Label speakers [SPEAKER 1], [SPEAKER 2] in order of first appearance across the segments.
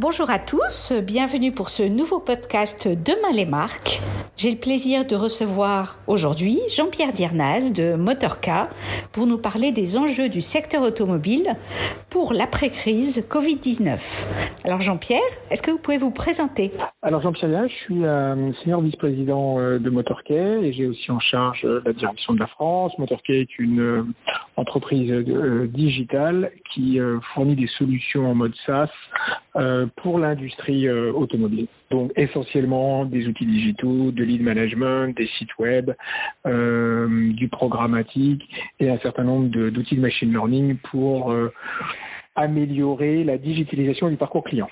[SPEAKER 1] Bonjour à tous, bienvenue pour ce nouveau podcast Demain les marques. J'ai le plaisir de recevoir aujourd'hui Jean-Pierre Diernaz de Motorca pour nous parler des enjeux du secteur automobile pour l'après-crise Covid-19. Alors Jean-Pierre, est-ce que vous pouvez vous présenter?
[SPEAKER 2] Alors Jean-Pierre Diernaz, je suis euh, senior vice-président euh, de Motorca et j'ai aussi en charge euh, la direction de la France. Motorca est une entreprise digitale qui fournit des solutions en mode SaaS pour l'industrie euh, automobile. Donc essentiellement des outils digitaux, de lead management, des sites web, euh, du programmatique et un certain nombre d'outils de, machine learning pour euh, améliorer la digitalisation du parcours client.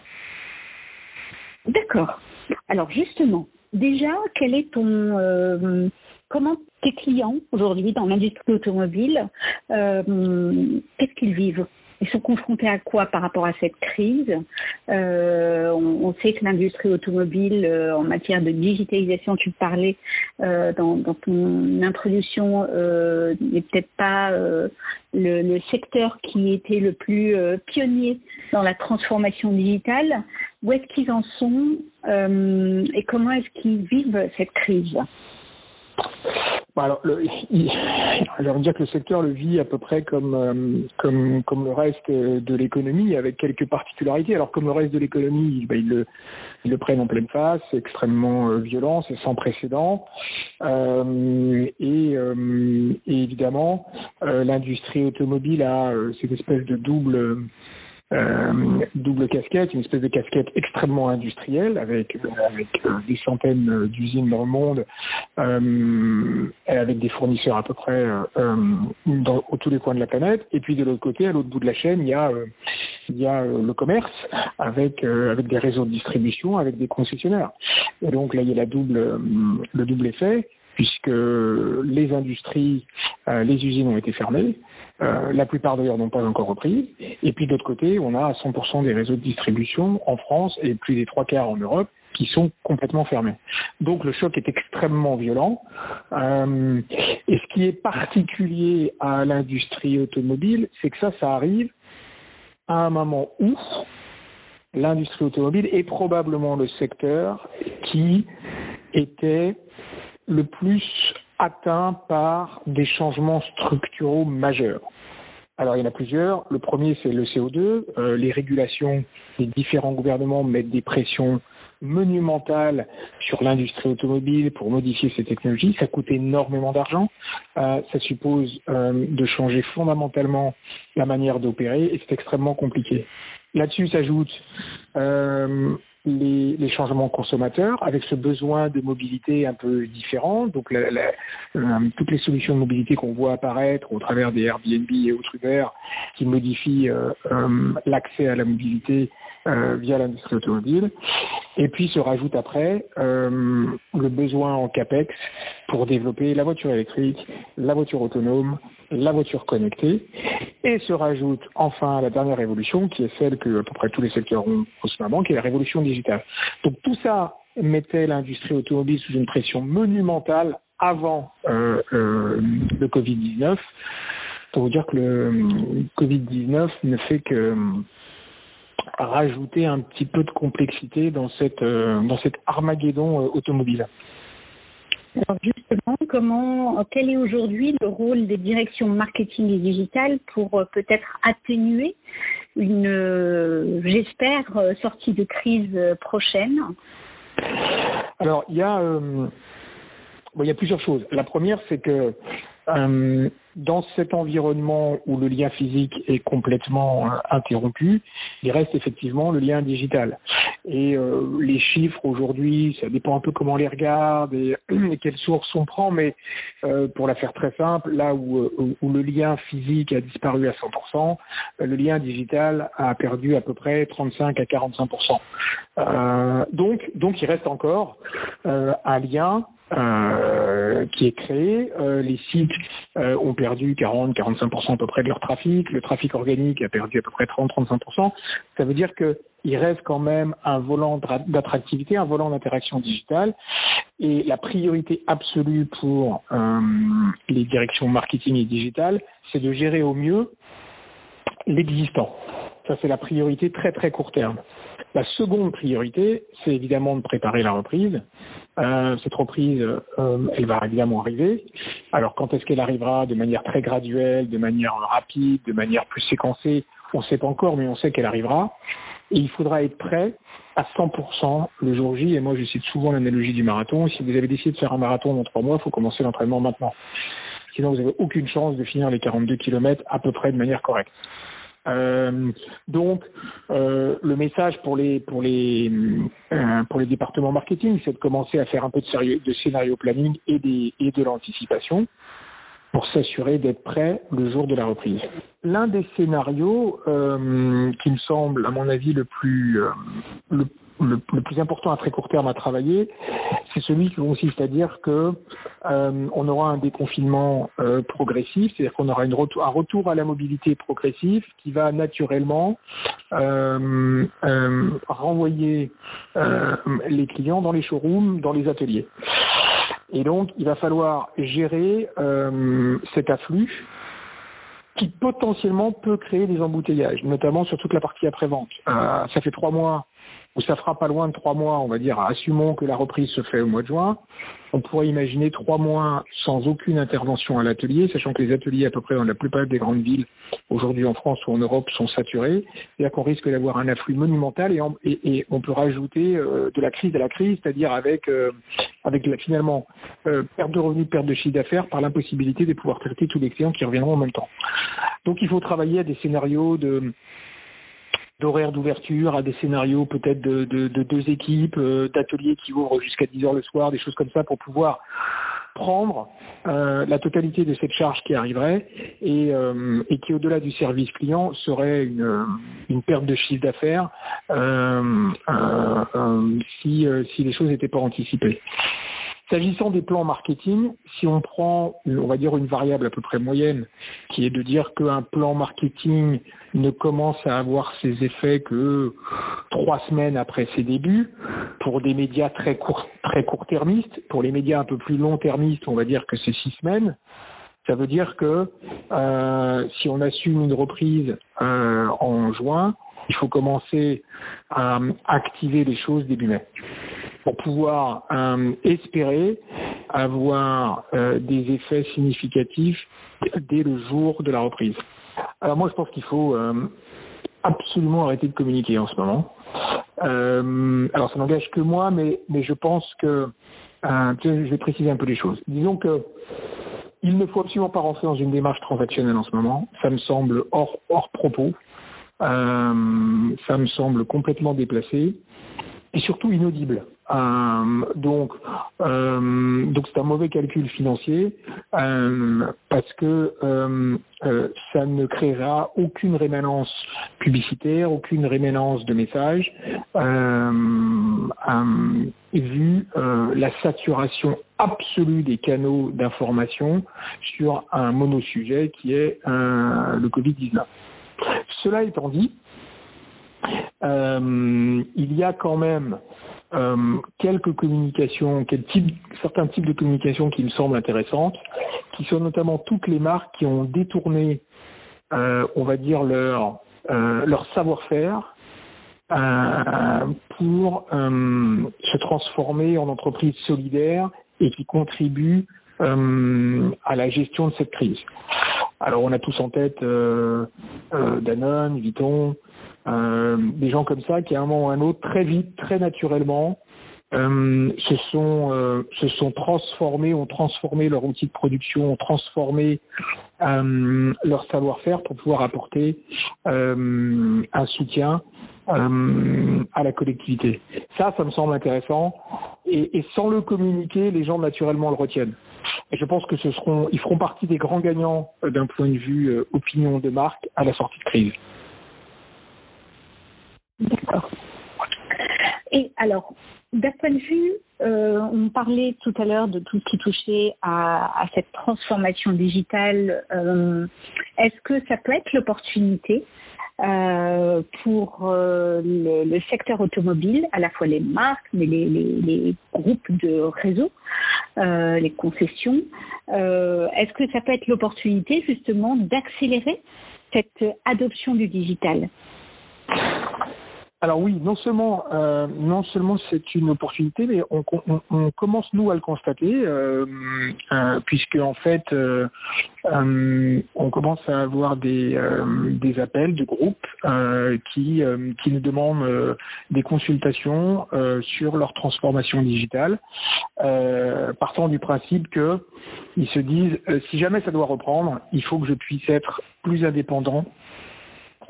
[SPEAKER 3] D'accord. Alors justement, déjà, quel est ton comment tes clients aujourd'hui dans l'industrie automobile, qu'est-ce qu'ils vivent? Ils sont confrontés à quoi par rapport à cette crise euh, on, sait que l'industrie automobile, euh, en matière de digitalisation, tu parlais euh, dans, dans, ton introduction, euh, n'est peut-être pas le, le, secteur qui était le plus pionnier dans la transformation digitale. Où est-ce qu'ils en sont et comment est-ce qu'ils vivent cette crise?
[SPEAKER 2] Alors, le, j'ai dire que le secteur le vit à peu près comme euh, comme comme le reste de l'économie, avec quelques particularités. Alors, comme le reste de l'économie, ben, ils, le, ils le prennent en pleine face, c'est extrêmement euh, violent, c'est sans précédent. Euh, et, euh, et, évidemment, l'industrie automobile a cette espèce de double euh, double casquette, une espèce de casquette extrêmement industrielle avec, avec euh, des centaines d'usines dans le monde, euh, avec des fournisseurs à peu près euh, dans tous les coins de la planète. Et puis de l'autre côté, à l'autre bout de la chaîne, il y a il y a le commerce avec avec des réseaux de distribution, avec des concessionnaires. Et donc là, il y a la double le double effet puisque les industries, les usines ont été fermées, euh, la plupart d'ailleurs n'ont pas encore repris. Et puis d'autre côté, on a 100% des réseaux de distribution en France et plus des trois quarts en Europe qui sont complètement fermés. Donc le choc est extrêmement violent. Euh, et ce qui est particulier à l'industrie automobile, c'est que ça, ça arrive à un moment où l'industrie automobile est probablement le secteur qui était le plus atteint par des changements structuraux majeurs. Alors il y en a plusieurs. Le premier c'est le CO2. Euh, les régulations des différents gouvernements mettent des pressions monumentales sur l'industrie automobile pour modifier ces technologies. Ça coûte énormément d'argent. Euh, ça suppose euh, de changer fondamentalement la manière d'opérer et c'est extrêmement compliqué. Là-dessus s'ajoute euh, les, les, changements consommateurs avec ce besoin de mobilité un peu différent. Donc la, la, euh, toutes les solutions de mobilité qu'on voit apparaître au travers des Airbnb et autres Uber qui modifient euh, euh, l'accès à la mobilité via l'industrie automobile. Et puis se rajoute après le besoin en capex pour développer la voiture électrique, la voiture autonome, la voiture connectée. Et se rajoute enfin la dernière révolution, qui est celle que à peu près tous les secteurs ont en qui est la révolution digitale. Donc tout ça mettait l'industrie automobile sous une pression monumentale avant euh, euh, le Covid-19. Pour vous dire que le Covid-19 ne fait que rajouter un petit peu de complexité dans cette euh, dans cet armageddon euh, automobile.
[SPEAKER 3] Alors justement, comment, quel est aujourd'hui le rôle des directions marketing et digital pour euh, peut-être atténuer une, euh, j'espère, euh, sortie de crise prochaine?
[SPEAKER 2] Alors il y a, plusieurs choses. La première, c'est que dans cet environnement où le lien physique est complètement euh, interrompu, il reste effectivement le lien digital. Et euh, les chiffres aujourd'hui, ça dépend un peu comment on les regarde et, quelles sources on prend, mais pour la faire très simple, là où, où, le lien physique a disparu à 100%, le lien digital a perdu à peu près 35 à 45%. donc, donc il reste encore un lien euh, qui est créé. Euh, les sites euh, ont perdu 40-45% à peu près de leur trafic. Le trafic organique a perdu à peu près 30-35%. Ça veut dire qu'il reste quand même un volant d'attractivité, un volant d'interaction digitale. Et la priorité absolue pour les directions marketing et digitales, c'est de gérer au mieux l'existant. Ça, c'est la priorité très très court terme. La seconde priorité, c'est évidemment de préparer la reprise. Euh, cette reprise, euh, elle va évidemment arriver. Alors quand est-ce qu'elle arrivera? De manière très graduelle, de manière rapide, de manière plus séquencée? On ne sait pas encore, mais on sait qu'elle arrivera. Et il faudra être prêt à 100% le jour J. Et moi, je cite souvent l'analogie du marathon. Si vous avez décidé de faire un marathon dans trois mois, il faut commencer l'entraînement maintenant. Sinon, vous n'avez aucune chance de finir les 42 km à peu près de manière correcte. Euh, donc, euh, le message pour les pour les euh, pour les départements marketing, c'est de commencer à faire un peu de, sérieux, de scénario planning et des et de l'anticipation pour s'assurer d'être prêt le jour de la reprise. L'un des scénarios euh, qui me semble, à mon avis, le plus euh, le plus important à très court terme à travailler, c'est celui qui consiste à dire que euh, on aura un déconfinement euh, progressif, c'est-à-dire qu'on aura un retour à la mobilité progressive qui va naturellement euh, euh renvoyer les clients dans les showrooms, dans les ateliers. Et donc, il va falloir gérer cet afflux qui potentiellement peut créer des embouteillages, notamment sur toute la partie après-vente. Ça fait trois mois où ça fera pas loin de trois mois, on va dire, assumons que la reprise se fait au mois de juin, on pourrait imaginer trois mois sans aucune intervention à l'atelier, sachant que les ateliers à peu près dans la plupart des grandes villes aujourd'hui en France ou en Europe sont saturés, c'est-à-dire qu'on risque d'avoir un afflux monumental et, on peut rajouter euh, de la crise à la crise, c'est-à-dire avec euh, avec la, finalement euh, perte de revenus, perte de chiffre d'affaires par l'impossibilité de pouvoir traiter tous les clients qui reviendront en même temps. Donc il faut travailler à des scénarios de d'horaires d'ouverture, à des scénarios peut-être de, de, de, deux équipes, euh, d'ateliers qui ouvrent jusqu'à 10 heures le soir, des choses comme ça pour pouvoir prendre euh, la totalité de cette charge qui arriverait et, euh, et qui au-delà du service client serait une, une perte de chiffre d'affaires euh, euh, si, si les choses n'étaient pas anticipées. S'agissant des plans marketing, si on prend, on va dire, une variable à peu près moyenne, qui est de dire qu'un plan marketing ne commence à avoir ses effets que trois semaines après ses débuts, pour des médias très court, très court-termistes, pour les médias un peu plus long-termistes, on va dire que c'est six semaines. Ça veut dire que euh, si on assume une reprise euh, en juin, il faut commencer à activer les choses début mai pour pouvoir euh, espérer avoir euh, des effets significatifs dès le jour de la reprise. Alors moi, je pense qu'il faut euh, absolument arrêter de communiquer en ce moment. alors ça n'engage que moi, mais, mais je pense que je vais préciser un peu les choses. Disons que il ne faut absolument pas rentrer dans une démarche transactionnelle en ce moment. Ça me semble hors, hors propos. ça me semble complètement déplacé et surtout inaudible. Euh, donc, euh, donc c'est un mauvais calcul financier euh, parce que ça ne créera aucune rémanence publicitaire, aucune rémanence de messages, vu la saturation absolue des canaux d'information sur un monosujet qui est le Covid-19. Cela étant dit, il y a quand même euh, quelques communications, certains types de communications qui me semblent intéressantes, qui sont notamment toutes les marques qui ont détourné, euh, on va dire, leur, euh, leur savoir-faire euh, pour euh, se transformer en entreprise solidaire et qui contribuent à la gestion de cette crise. Alors on a tous en tête Danone, Vuitton, euh, des gens comme ça qui à un moment ou à un autre, très vite, très naturellement, euh, se sont euh, se sont transformés, ont transformé leur outil de production, ont transformé euh, leur savoir-faire pour pouvoir apporter euh, un soutien à la collectivité. Ça, ça me semble intéressant. Et, et, sans le communiquer, les gens naturellement le retiennent. Et je pense que ce seront, ils feront partie des grands gagnants d'un point de vue opinion de marque à la sortie de crise.
[SPEAKER 3] D'accord. Et alors, d'un point de vue, euh, on parlait tout à l'heure de tout ce qui touchait à, à cette transformation digitale. Euh, Est-ce que ça peut être l'opportunité euh, pour euh, le, le, secteur automobile, à la fois les marques, mais les, les, les groupes de réseaux, euh, les concessions euh, Est-ce que ça peut être l'opportunité justement d'accélérer cette adoption du digital?
[SPEAKER 2] Alors oui, non seulement euh, non seulement c'est une opportunité, mais on, on, commence nous à le constater, euh, euh, puisque en fait euh, on commence à avoir des des appels de groupes qui qui nous demandent des consultations sur leur transformation digitale, partant du principe que ils se disent si jamais ça doit reprendre, il faut que je puisse être plus indépendant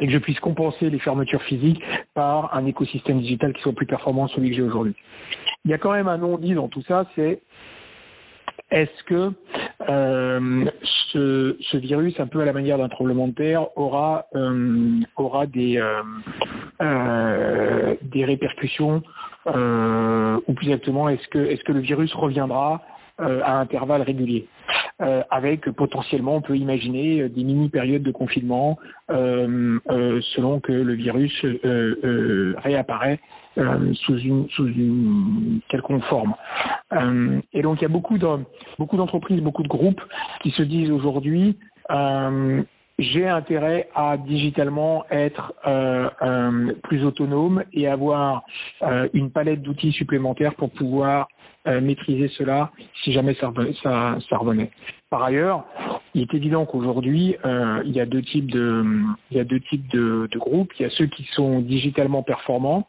[SPEAKER 2] et que je puisse compenser les fermetures physiques par un écosystème digital qui soit plus performant que celui que j'ai aujourd'hui. Il y a quand même un non-dit dans tout ça, c'est est-ce que euh, ce, ce, virus, un peu à la manière d'un tremblement de terre, aura euh, aura des euh, euh des répercussions euh, ou plus exactement, est-ce que est-ce que le virus reviendra euh, à intervalles réguliers? Euh, avec potentiellement, on peut imaginer euh, des mini-périodes de confinement euh, selon que le virus réapparaît sous une sous une quelconque forme. et donc il y a beaucoup d'entreprises, beaucoup de groupes qui se disent aujourd'hui j'ai intérêt à digitalement être euh, euh, plus autonome et avoir euh, une palette d'outils supplémentaires pour pouvoir maîtriser cela si jamais ça, ça, ça revenait. Par ailleurs, il est évident qu'aujourd'hui, euh, il y a deux types de, il y a deux types de, groupes. Il y a ceux qui sont digitalement performants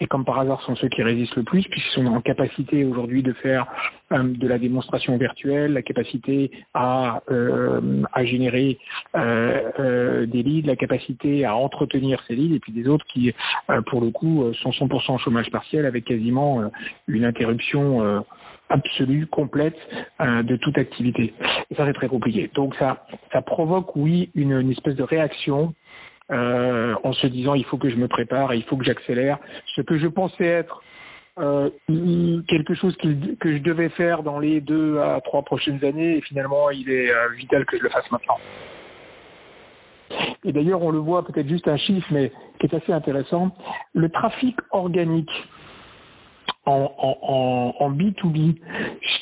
[SPEAKER 2] et comme par hasard sont ceux qui résistent le plus puisqu'ils sont en capacité aujourd'hui de faire euh, de la démonstration virtuelle, la capacité à, euh, à générer des leads, la capacité à entretenir ces leads et puis des autres qui, pour le coup, sont 100% en chômage partiel avec quasiment une interruption absolue, complète euh, de toute activité. Et ça, c'est très compliqué. Donc ça, ça provoque, oui, une, espèce de réaction euh, en se disant il faut que je me prépare il faut que j'accélère. Ce que je pensais être euh, quelque chose que je devais faire dans les deux à trois prochaines années, et finalement, il est vital que je le fasse maintenant. Et d'ailleurs, on le voit peut-être juste un chiffre, mais qui est assez intéressant. Le trafic organique en, en, en B2B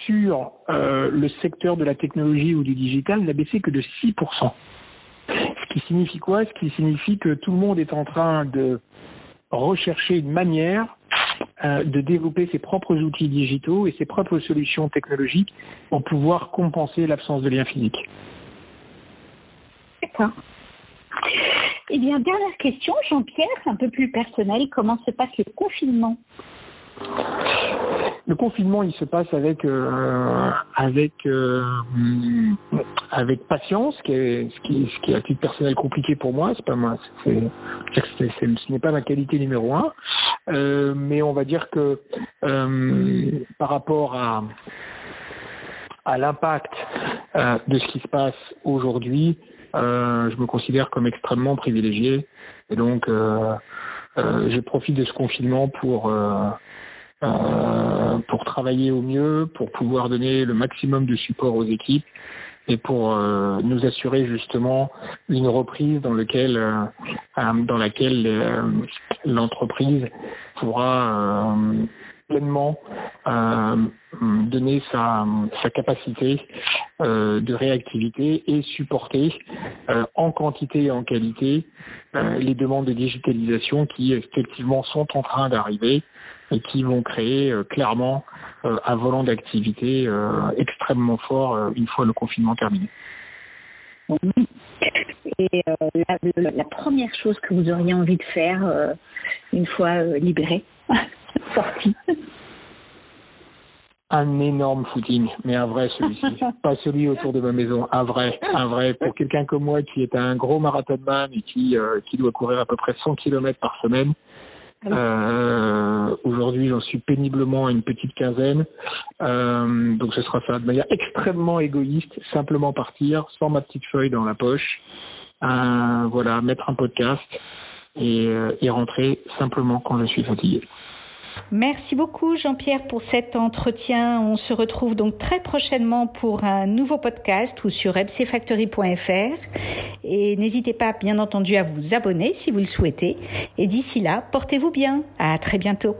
[SPEAKER 2] sur euh, le secteur de la technologie ou du digital n'a baissé que de 6%. Ce qui signifie quoi? Ce qui signifie que tout le monde est en train de rechercher une manière euh, de développer ses propres outils digitaux et ses propres solutions technologiques pour pouvoir compenser l'absence de lien physique.
[SPEAKER 3] D'accord. Eh bien, dernière question, Jean-Pierre, un peu plus personnel. Comment se passe le confinement?
[SPEAKER 2] Le confinement, il se passe avec euh, avec euh, avec patience, ce qui est qui, est à titre personnel compliqué pour moi. C'est pas moi, c'est, ce n'est pas ma qualité numéro un. Euh, mais on va dire que par rapport à à l'impact de ce qui se passe aujourd'hui, je me considère comme extrêmement privilégié et donc je profite de ce confinement pour euh, pour travailler au mieux, pour pouvoir donner le maximum de support aux équipes et pour euh, nous assurer justement une reprise dans lequel euh, dans laquelle l'entreprise pourra pleinement donner sa, sa capacité de réactivité et supporter en quantité et en qualité les demandes de digitalisation qui effectivement sont en train d'arriver et qui vont créer euh, clairement euh, un volant d'activité euh, extrêmement fort une fois le confinement terminé.
[SPEAKER 3] Et la, la, première chose que vous auriez envie de faire une fois libéré, sorti
[SPEAKER 2] un énorme footing, mais un vrai celui-ci, pas celui autour de ma maison, un vrai, un vrai. Pour quelqu'un comme moi qui est un gros marathonman et qui qui doit courir à peu près 100 km par semaine, euh, Aujourd'hui, j'en suis péniblement à une petite quinzaine. Euh, donc, ce sera ça de manière extrêmement égoïste, simplement partir sans ma petite feuille dans la poche. Euh, voilà, mettre un podcast et, euh, et rentrer simplement quand je suis fatigué.
[SPEAKER 1] Merci beaucoup Jean-Pierre pour cet entretien. On se retrouve donc très prochainement pour un nouveau podcast ou sur fcfactory.fr et n'hésitez pas bien entendu à vous abonner si vous le souhaitez et d'ici là, portez-vous bien. À très bientôt.